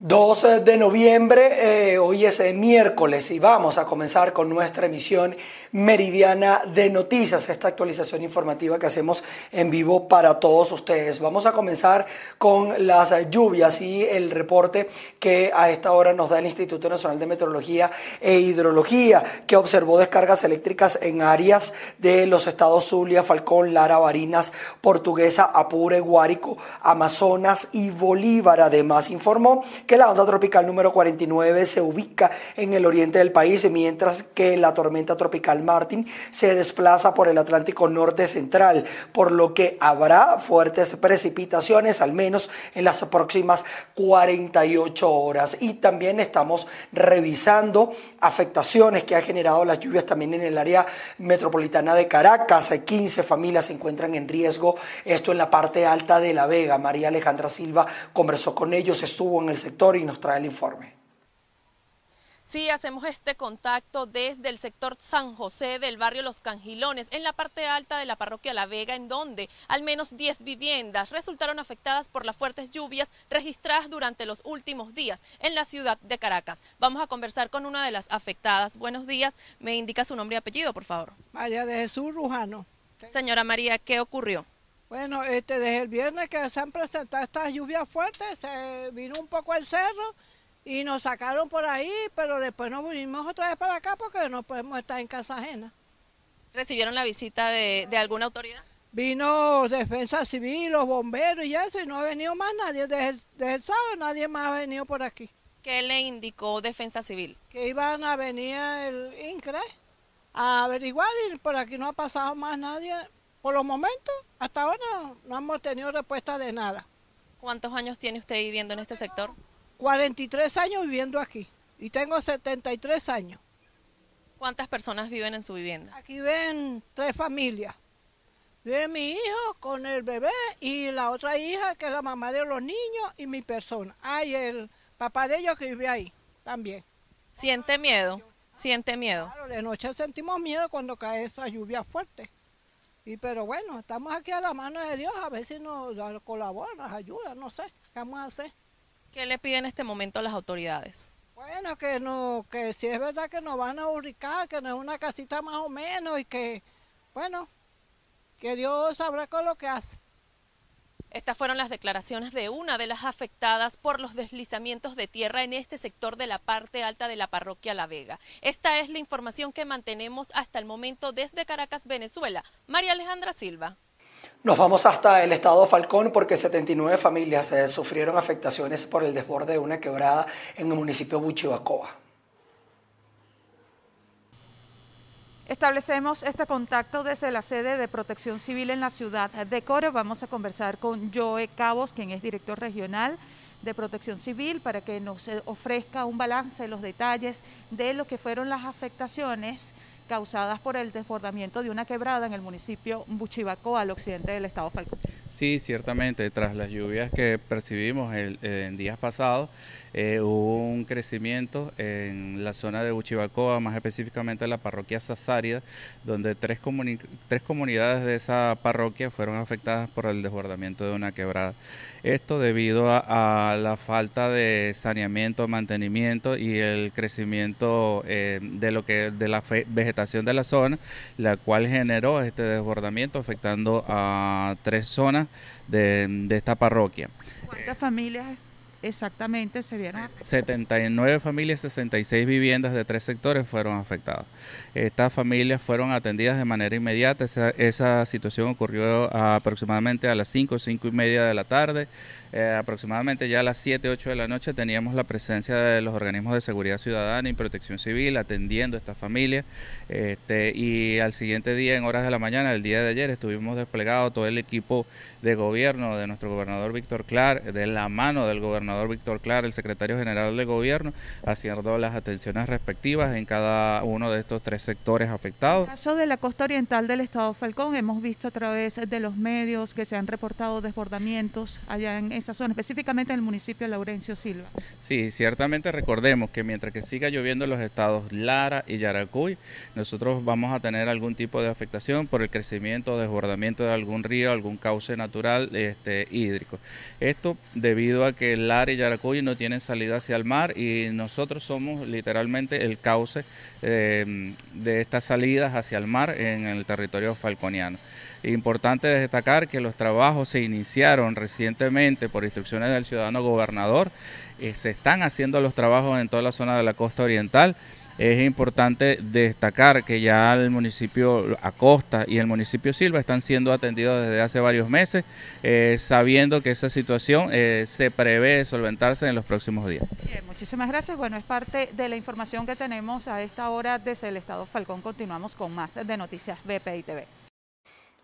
2 de noviembre, eh, hoy es miércoles y vamos a comenzar con nuestra emisión meridiana de noticias, esta actualización informativa que hacemos en vivo para todos ustedes. Vamos a comenzar con las lluvias y el reporte que a esta hora nos da el Instituto Nacional de Meteorología e Hidrología, que observó descargas eléctricas en áreas de los estados Zulia, Falcón, Lara, Barinas, Portuguesa, Apure, Guárico, Amazonas y Bolívar. Además, informó que la onda tropical número 49 se ubica en el oriente del país, mientras que la tormenta tropical Martin se desplaza por el Atlántico Norte Central, por lo que habrá fuertes precipitaciones, al menos en las próximas 48 horas. Y también estamos revisando afectaciones que ha generado las lluvias también en el área metropolitana de Caracas. 15 familias se encuentran en riesgo, esto en la parte alta de La Vega. María Alejandra Silva conversó con ellos, estuvo en el sector y nos trae el informe. Sí, hacemos este contacto desde el sector San José del barrio Los Cangilones, en la parte alta de la parroquia La Vega, en donde al menos 10 viviendas resultaron afectadas por las fuertes lluvias registradas durante los últimos días en la ciudad de Caracas. Vamos a conversar con una de las afectadas. Buenos días, me indica su nombre y apellido, por favor. María de Jesús Rujano. Señora María, ¿qué ocurrió? Bueno, este, desde el viernes que se han presentado estas lluvias fuertes, se vino un poco el cerro y nos sacaron por ahí, pero después nos vinimos otra vez para acá porque no podemos estar en casa ajena. ¿Recibieron la visita de, alguna autoridad? Vino Defensa Civil, los bomberos y eso, y no ha venido más nadie. Desde el, desde el sábado nadie más ha venido por aquí. ¿Qué le indicó Defensa Civil? Que iban a venir el INCRE a averiguar y por aquí no ha pasado más nadie por los momentos, hasta ahora no hemos tenido respuesta de nada. ¿Cuántos años tiene usted viviendo en este sector? 43 años viviendo aquí y tengo 73 años. ¿Cuántas personas viven en su vivienda? Aquí viven tres familias. Vive mi hijo con el bebé y la otra hija que es la mamá de los niños y mi persona. Ah, y el papá de ellos que vive ahí también. ¿Siente miedo? ¿Siente miedo? Claro, de noche sentimos miedo cuando cae esa lluvia fuerte. Y pero bueno, estamos aquí a la mano de Dios, a ver si nos colabora, nos ayuda, no sé, ¿qué vamos a hacer? ¿Qué le piden en este momento a las autoridades? Bueno, que no, que si es verdad que nos van a ubicar, que no es una casita más o menos y que, bueno, que Dios sabrá con lo que hace. Estas fueron las declaraciones de una de las afectadas por los deslizamientos de tierra en este sector de la parte alta de la parroquia La Vega. Esta es la información que mantenemos hasta el momento desde Caracas, Venezuela. María Alejandra Silva. Nos vamos hasta el estado Falcón porque 79 familias eh, sufrieron afectaciones por el desborde de una quebrada en el municipio de. Establecemos este contacto desde la sede de Protección Civil en la ciudad de Core. Vamos a conversar con Joe Cabos, quien es director regional de Protección Civil, para que nos ofrezca un balance de los detalles de lo que fueron las afectaciones causadas por el desbordamiento de una quebrada en el municipio Buchibaco, al occidente del estado Falcón. Sí, ciertamente, tras las lluvias que percibimos en días pasados, eh, hubo un crecimiento en la zona de Buchibacoa, más específicamente en la parroquia Sasárida, donde tres, comunidades de esa parroquia fueron afectadas por el desbordamiento de una quebrada. Esto debido a, la falta de saneamiento, mantenimiento y el crecimiento eh, de lo que de la vegetación de la zona, la cual generó este desbordamiento afectando a tres zonas de, esta parroquia. ¿Cuántas familias exactamente se vieron 79 familias, 66 viviendas de tres sectores fueron afectadas. Estas familias fueron atendidas de manera inmediata. Esa, esa situación ocurrió aproximadamente a las 5, 5 y media de la tarde. Eh, aproximadamente ya a las 7, 8 de la noche teníamos la presencia de los organismos de seguridad ciudadana y protección civil atendiendo a estas familias. Este, y al siguiente día, en horas de la mañana, el día de ayer, estuvimos desplegados todo el equipo de gobierno de nuestro gobernador Víctor Clar, de la mano del gobernador Víctor Clar, el secretario general de gobierno, haciendo las atenciones respectivas en cada uno de estos tres sectores afectados. En el caso de la costa oriental del estado Falcón, hemos visto a través de los medios que se han reportado desbordamientos allá en esa zona, específicamente en el municipio de Laurencio Silva. Sí, ciertamente recordemos que mientras que siga lloviendo en los estados Lara y Yaracuy, nosotros vamos a tener algún tipo de afectación por el crecimiento o desbordamiento de algún río, algún cauce natural este, hídrico. Esto debido a que la Y Yaracuy no tienen salida hacia el mar y nosotros somos literalmente el cauce eh, de estas salidas hacia el mar en el territorio falconiano. Importante destacar que los trabajos se iniciaron recientemente por instrucciones del ciudadano gobernador, eh, se están haciendo los trabajos en toda la zona de la costa oriental es importante destacar que ya el municipio Acosta y el municipio Silva están siendo atendidos desde hace varios meses, eh, sabiendo que esa situación eh, se prevé solventarse en los próximos días. muchísimas gracias. Bueno, es parte de la información que tenemos a esta hora desde el Estado Falcón. Continuamos con más de Noticias BPI TV.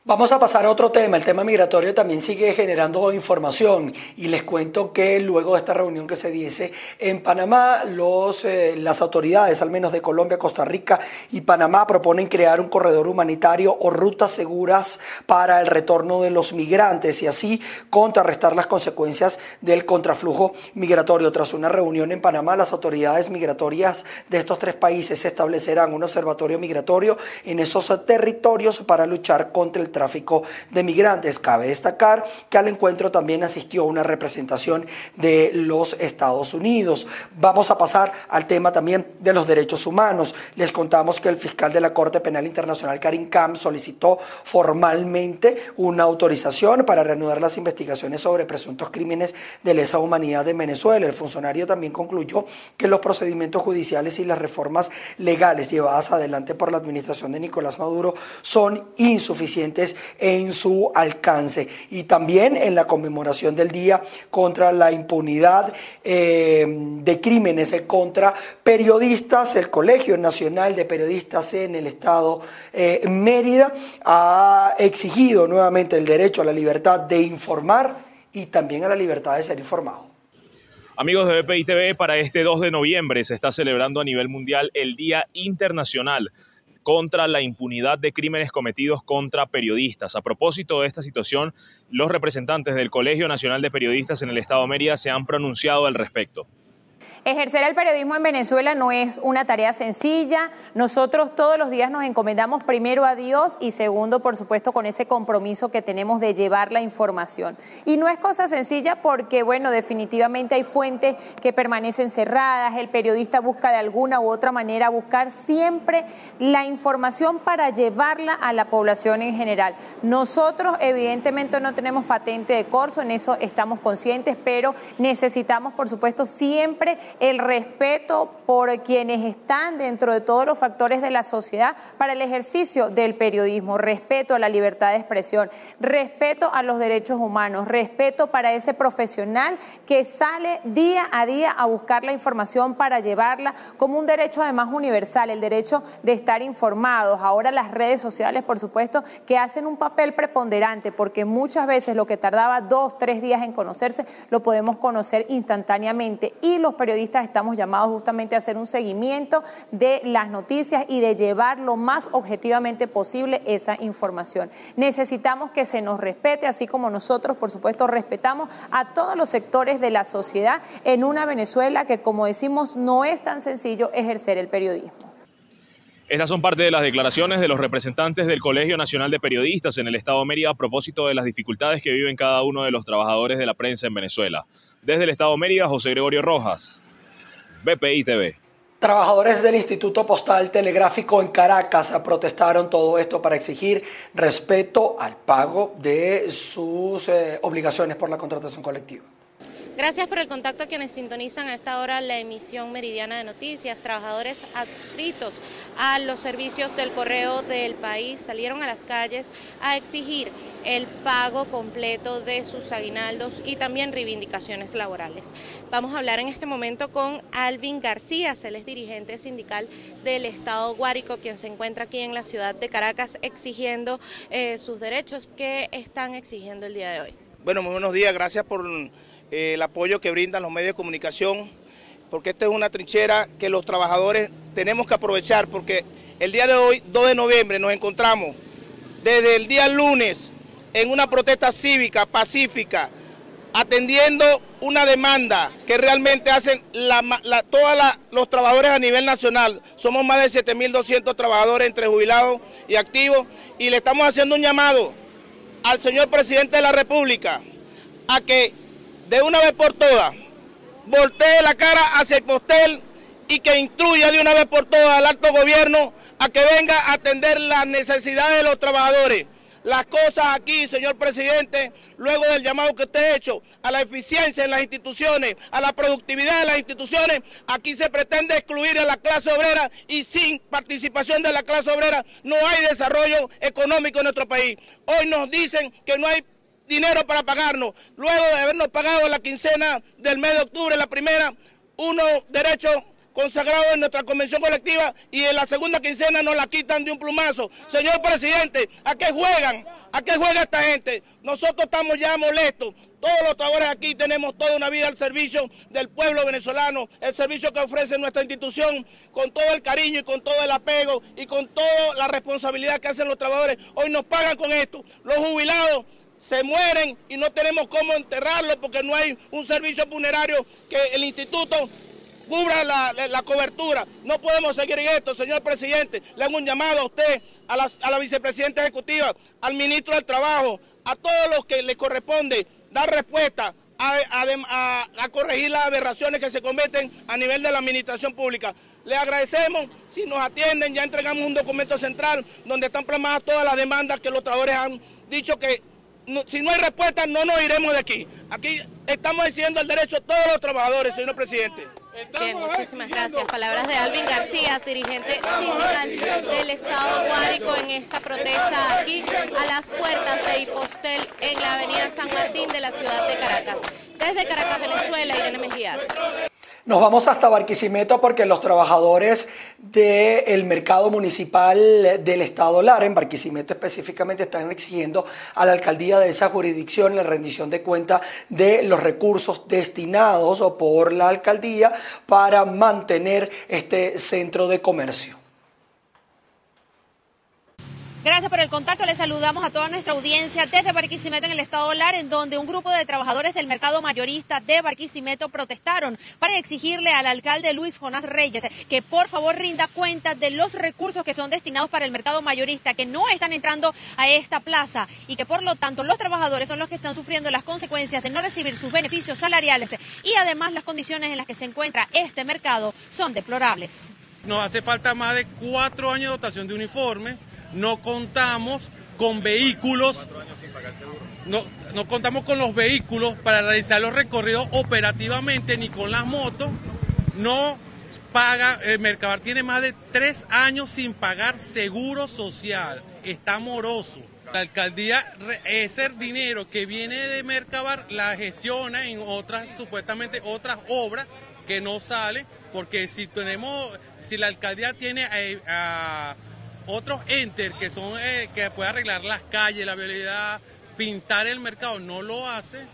Vamos a pasar a otro tema. El tema migratorio también sigue generando información y les cuento que luego de esta reunión que se diese en Panamá, los, eh, las autoridades, al menos de Colombia, Costa Rica y Panamá, proponen crear un corredor humanitario o rutas seguras para el retorno de los migrantes y así contrarrestar las consecuencias del contraflujo migratorio. Tras una reunión en Panamá, las autoridades migratorias de estos tres países establecerán un observatorio migratorio en esos territorios para luchar contra el tráfico de migrantes. Cabe destacar que al encuentro también asistió una representación de los Estados Unidos. Vamos a pasar al tema también de los derechos humanos. Les contamos que el fiscal de la Corte Penal Internacional, Karim Khan, solicitó formalmente una autorización para reanudar las investigaciones sobre presuntos crímenes de lesa humanidad en Venezuela. El funcionario también concluyó que los procedimientos judiciales y las reformas legales llevadas adelante por la administración de Nicolás Maduro son insuficientes en su alcance. Y también en la conmemoración del Día contra la Impunidad eh, de Crímenes contra Periodistas, el Colegio Nacional de Periodistas en el Estado eh, Mérida ha exigido nuevamente el derecho a la libertad de informar y también a la libertad de ser informado. Amigos de BPI TV, para este 2 de noviembre se está celebrando a nivel mundial el Día Internacional contra la impunidad de crímenes cometidos contra periodistas. A propósito de esta situación, los representantes del Colegio Nacional de Periodistas en el Estado de Mérida se han pronunciado al respecto. Ejercer el periodismo en Venezuela no es una tarea sencilla. Nosotros todos los días nos encomendamos primero a Dios y segundo, por supuesto, con ese compromiso que tenemos de llevar la información. Y no es cosa sencilla porque, bueno, definitivamente hay fuentes que permanecen cerradas. El periodista busca de alguna u otra manera buscar siempre la información para llevarla a la población en general. Nosotros, evidentemente, no tenemos patente de corso, en eso estamos conscientes, pero necesitamos, por supuesto, siempre el respeto por quienes están dentro de todos los factores de la sociedad para el ejercicio del periodismo, respeto a la libertad de expresión, respeto a los derechos humanos, respeto para ese profesional que sale día a día a buscar la información para llevarla como un derecho además universal, el derecho de estar informados. Ahora las redes sociales, por supuesto, que hacen un papel preponderante porque muchas veces lo que tardaba dos, tres días en conocerse, lo podemos conocer instantáneamente y los periodistas estamos llamados justamente a hacer un seguimiento de las noticias y de llevar lo más objetivamente posible esa información. Necesitamos que se nos respete, así como nosotros, por supuesto, respetamos a todos los sectores de la sociedad en una Venezuela que, como decimos, no es tan sencillo ejercer el periodismo. Estas son parte de las declaraciones de los representantes del Colegio Nacional de Periodistas en el Estado Mérida a propósito de las dificultades que viven cada uno de los trabajadores de la prensa en Venezuela. Desde el Estado Mérida, José Gregorio Rojas, BPI TV. Trabajadores del Instituto Postal Telegráfico en Caracas protestaron todo esto para exigir respeto al pago de sus eh, obligaciones por la contratación colectiva. Gracias por el contacto a quienes sintonizan a esta hora la emisión meridiana de noticias. Trabajadores adscritos a los servicios del correo del país salieron a las calles a exigir el pago completo de sus aguinaldos y también reivindicaciones laborales. Vamos a hablar en este momento con Alvin García, él es dirigente sindical del Estado Guárico, quien se encuentra aquí en la ciudad de Caracas exigiendo eh, sus derechos. ¿Qué están exigiendo el día de hoy? Bueno, muy buenos días, gracias por el apoyo que brindan los medios de comunicación, porque esta es una trinchera que los trabajadores tenemos que aprovechar, porque el día de hoy, 2 de noviembre, nos encontramos desde el día lunes en una protesta cívica, pacífica, atendiendo una demanda que realmente hacen todos los trabajadores a nivel nacional. Somos más de 7.200 trabajadores entre jubilados y activos y le estamos haciendo un llamado al señor presidente de la República a que de una vez por todas voltee la cara hacia el postel y que instruya de una vez por todas al alto gobierno a que venga a atender las necesidades de los trabajadores. Las cosas aquí, señor presidente, luego del llamado que usted ha hecho a la eficiencia en las instituciones, a la productividad de las instituciones, aquí se pretende excluir a la clase obrera y sin participación de la clase obrera no hay desarrollo económico en nuestro país. Hoy nos dicen que no hay dinero para pagarnos. Luego de habernos pagado la quincena del mes de octubre, la primera, unos derechos consagrado en nuestra convención colectiva y en la segunda quincena nos la quitan de un plumazo. Señor presidente, ¿a qué juegan? ¿A qué juega esta gente? Nosotros estamos ya molestos. Todos los trabajadores aquí tenemos toda una vida al servicio del pueblo venezolano, el servicio que ofrece nuestra institución con todo el cariño y con todo el apego y con toda la responsabilidad que hacen los trabajadores. Hoy nos pagan con esto. Los jubilados se mueren y no tenemos cómo enterrarlos porque no hay un servicio funerario que el instituto cubra la, cobertura. No podemos seguir en esto, señor presidente. Le hago un llamado a usted, a la, a la vicepresidenta ejecutiva, al ministro del Trabajo, a todos los que le corresponde dar respuesta a, a, corregir las aberraciones que se cometen a nivel de la administración pública. Le agradecemos si nos atienden, ya entregamos un documento central donde están plasmadas todas las demandas que los trabajadores han dicho que si no hay respuesta no nos iremos de aquí. Aquí estamos diciendo el derecho a todos los trabajadores, señor presidente. Bien, muchísimas gracias. Palabras de Alvin García, dirigente sindical del Estado Guárico en esta protesta aquí a las puertas de Hipostel en la avenida San Martín de la ciudad de Caracas. Desde Caracas, Venezuela, Irene Mejías. Nos vamos hasta Barquisimeto porque los trabajadores del mercado municipal del Estado Lara, en Barquisimeto específicamente, están exigiendo a la alcaldía de esa jurisdicción la rendición de cuenta de los recursos destinados por la alcaldía para mantener este centro de comercio. Gracias por el contacto. Les saludamos a toda nuestra audiencia desde Barquisimeto en el estado Lar, en donde un grupo de trabajadores del mercado mayorista de Barquisimeto protestaron para exigirle al alcalde Luis Jonás Reyes que por favor rinda cuenta de los recursos que son destinados para el mercado mayorista, que no están entrando a esta plaza y que por lo tanto los trabajadores son los que están sufriendo las consecuencias de no recibir sus beneficios salariales y además las condiciones en las que se encuentra este mercado son deplorables. Nos hace falta más de cuatro años de dotación de uniforme no contamos con vehículos, no, no contamos con los vehículos para realizar los recorridos operativamente ni con las motos, no paga, el Mercabar tiene más de tres años sin pagar seguro social, está moroso. La alcaldía, ese dinero que viene de Mercabar la gestiona en otras, supuestamente otras obras que no salen, porque si tenemos, si la alcaldía tiene eh, otros enter que son eh, que puede arreglar las calles, la vialidad, pintar el mercado, no lo hace,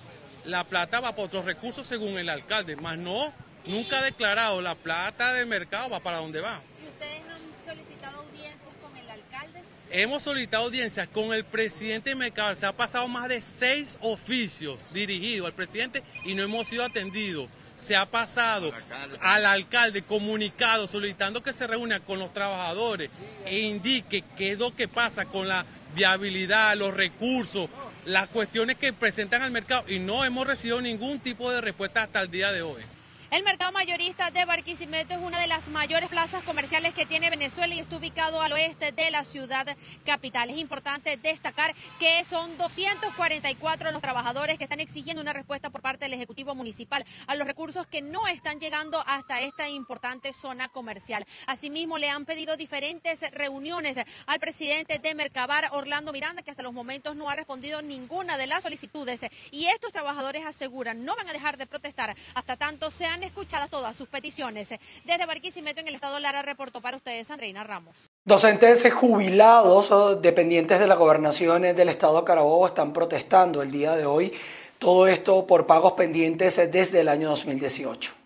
la plata va para otros recursos según el alcalde, más no, nunca ha declarado la plata del mercado va para dónde va. ¿Y ustedes han solicitado audiencias con el alcalde? Hemos solicitado audiencias con el presidente de mercado, se ha pasado más de seis oficios dirigidos al presidente y no hemos sido atendidos se ha pasado al alcalde comunicado solicitando que se reúna con los trabajadores e indique qué es lo que pasa con la viabilidad, los recursos, las cuestiones que presentan al mercado y no hemos recibido ningún tipo de respuesta hasta el día de hoy. El mercado mayorista de Barquisimeto es una de las mayores plazas comerciales que tiene Venezuela y está ubicado al oeste de la ciudad capital. Es importante destacar que son 244 los trabajadores que están exigiendo una respuesta por parte del Ejecutivo Municipal a los recursos que no están llegando hasta esta importante zona comercial. Asimismo, le han pedido diferentes reuniones al presidente de Mercabar, Orlando Miranda, que hasta los momentos no ha respondido ninguna de las solicitudes. Y estos trabajadores aseguran no van a dejar de protestar hasta tanto sean escuchadas todas sus peticiones. Desde Barquisimeto, en el estado Lara, reportó para ustedes Andreina Ramos. Docentes jubilados o dependientes de la gobernación del estado Carabobo están protestando el día de hoy. Todo esto por pagos pendientes desde el año 2018.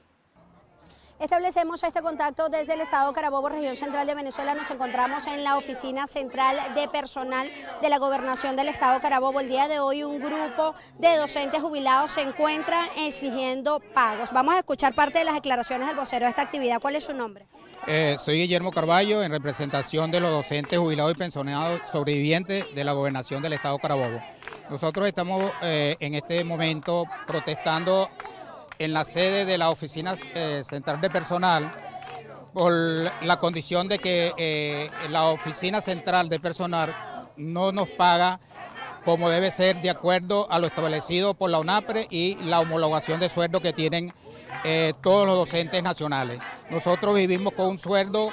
Establecemos este contacto desde el Estado Carabobo, región central de Venezuela. Nos encontramos en la oficina central de personal de la gobernación del Estado Carabobo. El día de hoy un grupo de docentes jubilados se encuentra exigiendo pagos. Vamos a escuchar parte de las declaraciones del vocero de esta actividad. ¿Cuál es su nombre? Eh, soy Guillermo Carballo, en representación de los docentes jubilados y pensionados sobrevivientes de la gobernación del Estado Carabobo. Nosotros estamos eh, en este momento protestando en la sede de la Oficina eh, Central de Personal por la condición de que eh, la Oficina Central de Personal no nos paga como debe ser de acuerdo a lo establecido por la UNAPRE y la homologación de sueldo que tienen eh, todos los docentes nacionales. Nosotros vivimos con un sueldo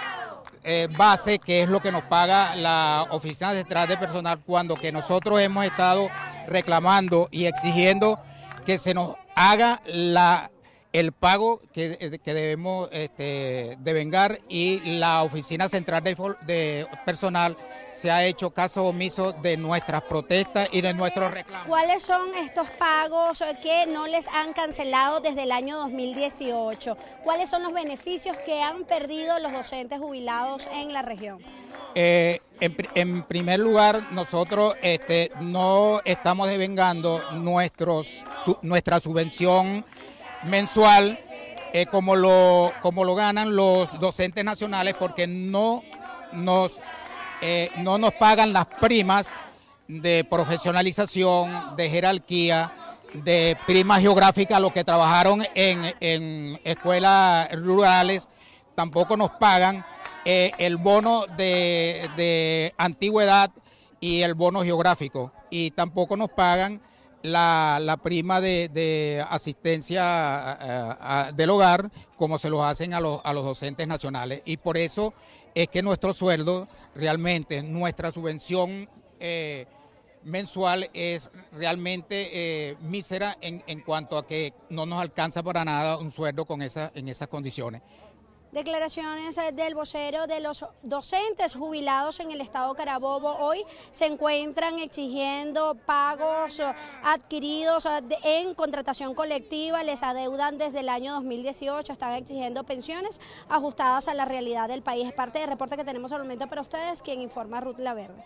base, que es lo que nos paga la Oficina Central de Personal, cuando que nosotros hemos estado reclamando y exigiendo que se nos haga la el pago que, eh, debemos este, devengar y la Oficina Central de, Personal se ha hecho caso omiso de nuestras protestas y de nuestros reclamos. ¿Cuáles son estos pagos que no les han cancelado desde el año 2018? ¿Cuáles son los beneficios que han perdido los docentes jubilados en la región? Eh, en, primer lugar, nosotros este, no estamos devengando nuestra subvención mensual eh, como, lo, como lo ganan los docentes nacionales porque no nos, eh, no nos pagan las primas de profesionalización, de jerarquía, de primas geográficas, los que trabajaron en escuelas rurales, tampoco nos pagan eh, el bono de, antigüedad y el bono geográfico, y tampoco nos pagan la, prima de, asistencia eh, eh, del hogar como se lo hacen a los, a los docentes nacionales. Y por eso es que nuestro sueldo, realmente, nuestra subvención eh, mensual es realmente mísera en, en, cuanto a que no nos alcanza para nada un sueldo con esa, en esas condiciones. Declaraciones eh, del vocero de los docentes jubilados en el estado Carabobo hoy se encuentran exigiendo pagos eh, adquiridos eh, en contratación colectiva, les adeudan desde el año 2018, están exigiendo pensiones ajustadas a la realidad del país. Es parte del reporte que tenemos al momento para ustedes, quien informa Ruth Laverde.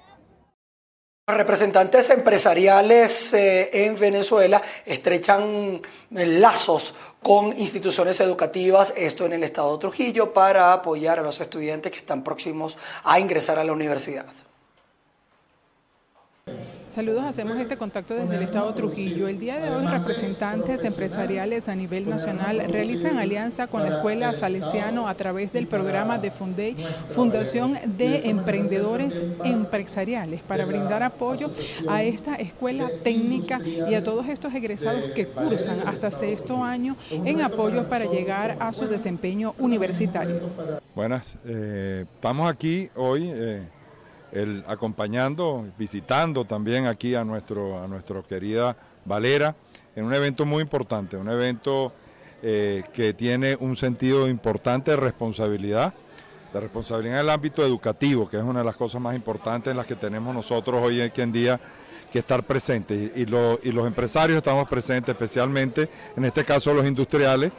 Los representantes empresariales en Venezuela estrechan lazos con instituciones educativas, esto en el estado de Trujillo, para apoyar a los estudiantes que están próximos a ingresar a la universidad. Saludos, hacemos este contacto desde el Estado Trujillo. El día de hoy representantes empresariales a nivel nacional realizan alianza con la Escuela Salesiano a través del programa de Fundey, Fundación de Emprendedores Empresariales, para brindar apoyo a esta escuela técnica y a todos estos egresados que cursan hasta sexto año en apoyo para llegar a su desempeño universitario. Buenas, eh, estamos aquí hoy. Eh, el, acompañando, visitando también aquí a, nuestro, a nuestra querida Valera en un evento muy importante, un evento eh, que tiene un sentido importante de responsabilidad, de responsabilidad en el ámbito educativo, que es una de las cosas más importantes en las que tenemos nosotros hoy en día que estar presentes. Y, los empresarios estamos presentes, especialmente en este caso los industriales,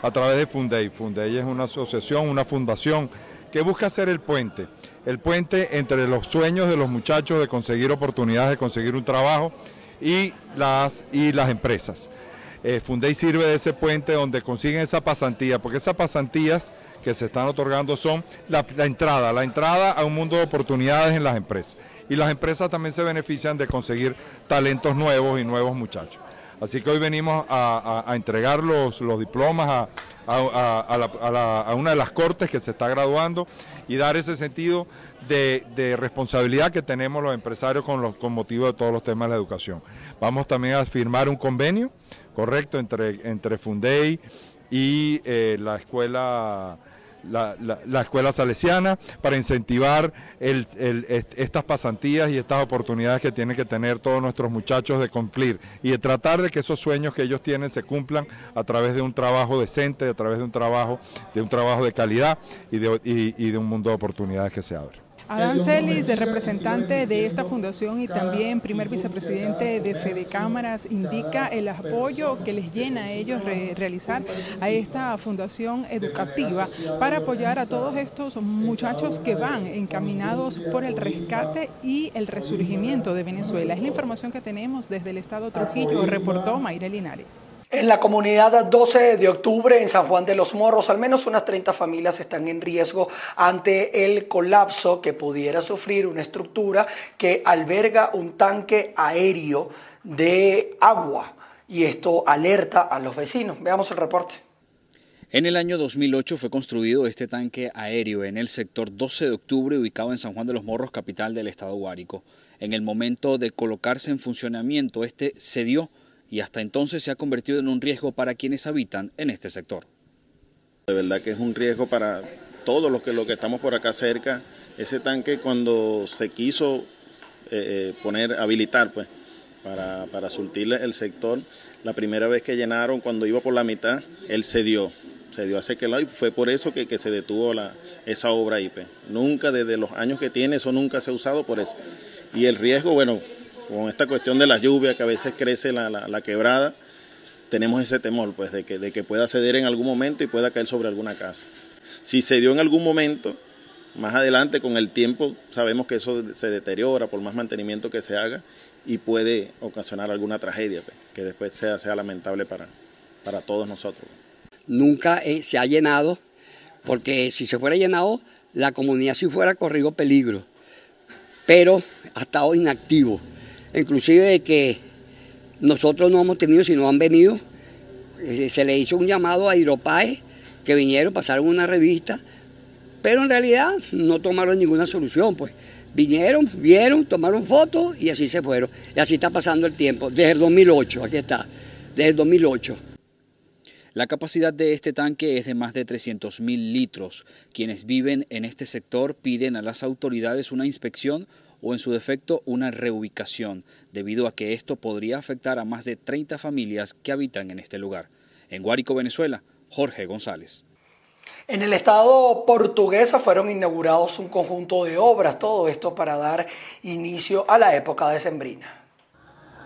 a través de Fundey. Fundey es una asociación, una fundación que busca ser el puente el puente entre los sueños de los muchachos de conseguir oportunidades, de conseguir un trabajo y las, y las empresas. Eh, Fundey sirve de ese puente donde consiguen esa pasantía, porque esas pasantías que se están otorgando son la, entrada, la entrada a un mundo de oportunidades en las empresas. Y las empresas también se benefician de conseguir talentos nuevos y nuevos muchachos. Así que hoy venimos a, entregar los, los diplomas a, una de las cortes que se está graduando y dar ese sentido de, responsabilidad que tenemos los empresarios con, con motivo de todos los temas de la educación. Vamos también a firmar un convenio, correcto, entre, entre y eh, la escuela la, escuela salesiana para incentivar estas pasantías y estas oportunidades que tienen que tener todos nuestros muchachos de cumplir y de tratar de que esos sueños que ellos tienen se cumplan a través de un trabajo decente, a través de un trabajo, de un trabajo de calidad y de, y de un mundo de oportunidades que se abre. Adán Celis, representante de esta fundación y también primer vicepresidente de Fede Cámaras, indica el apoyo que les llena a ellos realizar a esta fundación educativa para apoyar a todos estos muchachos que van encaminados por el rescate y el resurgimiento de Venezuela. Es la información que tenemos desde el estado Trujillo, reportó Mayra Linares. En la comunidad 12 de octubre en San Juan de los Morros, al menos unas 30 familias están en riesgo ante el colapso que pudiera sufrir una estructura que alberga un tanque aéreo de agua y esto alerta a los vecinos. Veamos el reporte. En el año 2008 fue construido este tanque aéreo en el sector 12 de octubre ubicado en San Juan de los Morros, capital del estado Guárico. En el momento de colocarse en funcionamiento, este cedió y hasta entonces se ha convertido en un riesgo para quienes habitan en este sector. De verdad que es un riesgo para todos los que, los que estamos por acá cerca. Ese tanque cuando se quiso eh, eh, poner, habilitar pues, para, para surtir el sector, la primera vez que llenaron, cuando iba por la mitad, él cedió se dio hace que y fue por eso que, se detuvo la, esa obra IP. Nunca, desde los años que tiene, eso nunca se ha usado por eso. Y el riesgo, bueno, con esta cuestión de la lluvia, que a veces crece la, quebrada, tenemos ese temor, pues, de que, de que pueda ceder en algún momento y pueda caer sobre alguna casa. Si se dio en algún momento, más adelante, con el tiempo, sabemos que eso se deteriora por más mantenimiento que se haga y puede ocasionar alguna tragedia, pues, que después sea, sea lamentable para, para todos nosotros nunca eh, se ha llenado, porque si se fuera llenado, la comunidad sí fuera corrido peligro, pero ha estado inactivo. Inclusive de que nosotros no hemos tenido, si no han venido, eh, se le hizo un llamado a Iropae que vinieron, pasaron una revista, pero en realidad no tomaron ninguna solución, pues. Vinieron, vieron, tomaron fotos y así se fueron. Y así está pasando el tiempo, desde el 2008, aquí está, desde el 2008. La capacidad de este tanque es de más de 300.000 litros. Quienes viven en este sector piden a las autoridades una inspección o en su defecto una reubicación, debido a que esto podría afectar a más de 30 familias que habitan en este lugar. En Guárico, Venezuela, Jorge González. En el estado portuguesa fueron inaugurados un conjunto de obras, todo esto para dar inicio a la época decembrina.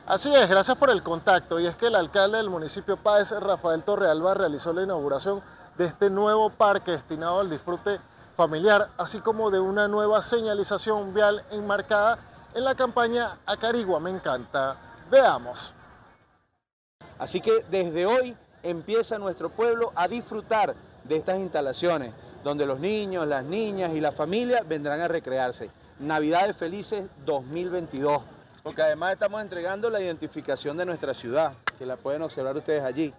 Así es, gracias por el contacto. Y es que el alcalde del municipio Páez, Rafael Torrealba, realizó la inauguración de este nuevo parque destinado al disfrute familiar, así como de una nueva señalización vial enmarcada en la campaña Acarigua Me Encanta. Veamos. Así que desde hoy empieza nuestro pueblo a disfrutar de estas instalaciones, donde los niños, las niñas y la familia vendrán a recrearse. Navidades Felices 2022 porque además estamos entregando la identificación de nuestra ciudad, que la pueden observar ustedes allí.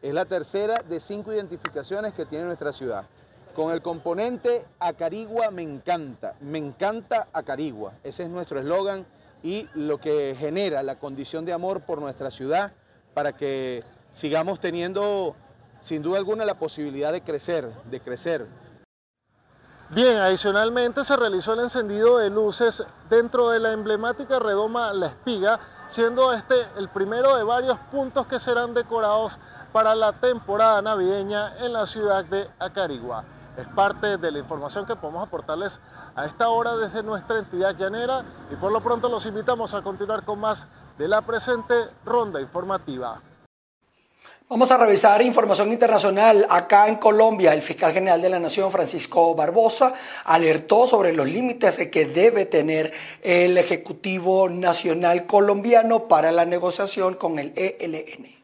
Es la tercera de cinco identificaciones que tiene nuestra ciudad. Con el componente Acarigua me encanta, me encanta Acarigua. Ese es nuestro eslogan y lo que genera la condición de amor por nuestra ciudad para que sigamos teniendo sin duda alguna la posibilidad de crecer, de crecer, Bien, adicionalmente se realizó el encendido de luces dentro de la emblemática redoma La Espiga, siendo este el primero de varios puntos que serán decorados para la temporada navideña en la ciudad de Acarigua. Es parte de la información que podemos aportarles a esta hora desde nuestra entidad llanera y por lo pronto los invitamos a continuar con más de la presente ronda informativa. Vamos a revisar información internacional. Acá en Colombia, el fiscal general de la Nación, Francisco Barbosa, alertó sobre los límites que debe tener el Ejecutivo Nacional colombiano para la negociación con el ELN.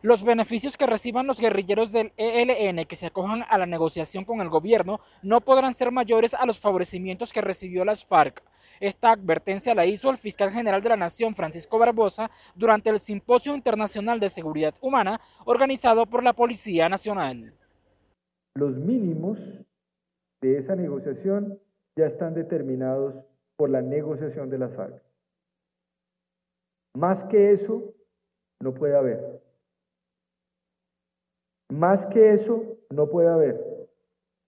Los beneficios que reciban los guerrilleros del ELN que se acojan a la negociación con el gobierno no podrán ser mayores a los favorecimientos que recibió las FARC. Esta advertencia la hizo el fiscal general de la Nación, Francisco Barbosa, durante el Simposio Internacional de Seguridad Humana organizado por la Policía Nacional. Los mínimos de esa negociación ya están determinados por la negociación de las FARC. Más que eso, no puede haber. Más que eso, no puede haber,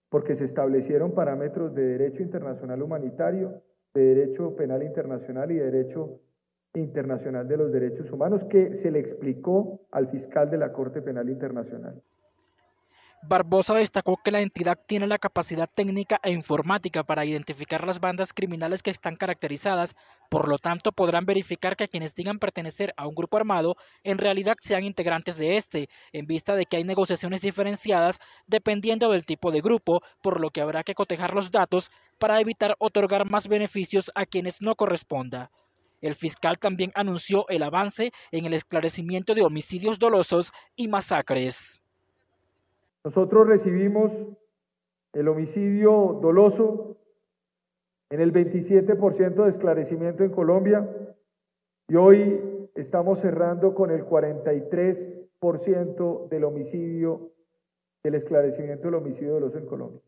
porque se establecieron parámetros de derecho internacional humanitario de Derecho Penal Internacional y Derecho Internacional de los Derechos Humanos que se le explicó al fiscal de la Corte Penal Internacional. Barbosa destacó que la entidad tiene la capacidad técnica e informática para identificar las bandas criminales que están caracterizadas, por lo tanto podrán verificar que quienes digan pertenecer a un grupo armado en realidad sean integrantes de este, en vista de que hay negociaciones diferenciadas dependiendo del tipo de grupo, por lo que habrá que cotejar los datos para evitar otorgar más beneficios a quienes no corresponda. El fiscal también anunció el avance en el esclarecimiento de homicidios dolosos y masacres. Nosotros recibimos el homicidio doloso en el 27% de esclarecimiento en Colombia y hoy estamos cerrando con el 43% del homicidio, del esclarecimiento del homicidio doloso en Colombia.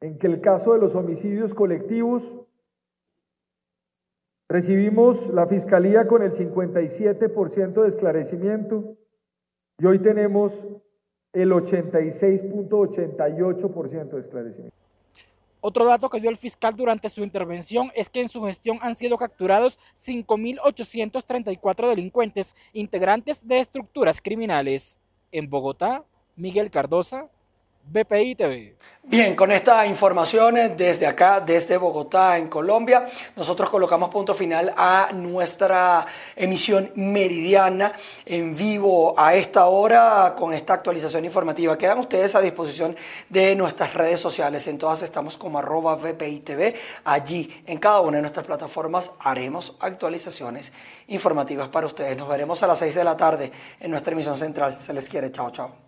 En que el caso de los homicidios colectivos, recibimos la Fiscalía con el 57% de esclarecimiento y hoy tenemos el 86.88% de esclarecimiento. Otro dato que dio el fiscal durante su intervención es que en su gestión han sido capturados 5.834 delincuentes integrantes de estructuras criminales. En Bogotá, Miguel Cardosa, BPI TV. Bien, con esta información desde acá, desde Bogotá, en Colombia, nosotros colocamos punto final a nuestra emisión meridiana en vivo a esta hora con esta actualización informativa. Quedan ustedes a disposición de nuestras redes sociales. En todas estamos como arroba BPI TV. Allí, en cada una de nuestras plataformas, haremos actualizaciones informativas para ustedes. Nos veremos a las 6 de la tarde en nuestra emisión central. Se les quiere. Chao, chao.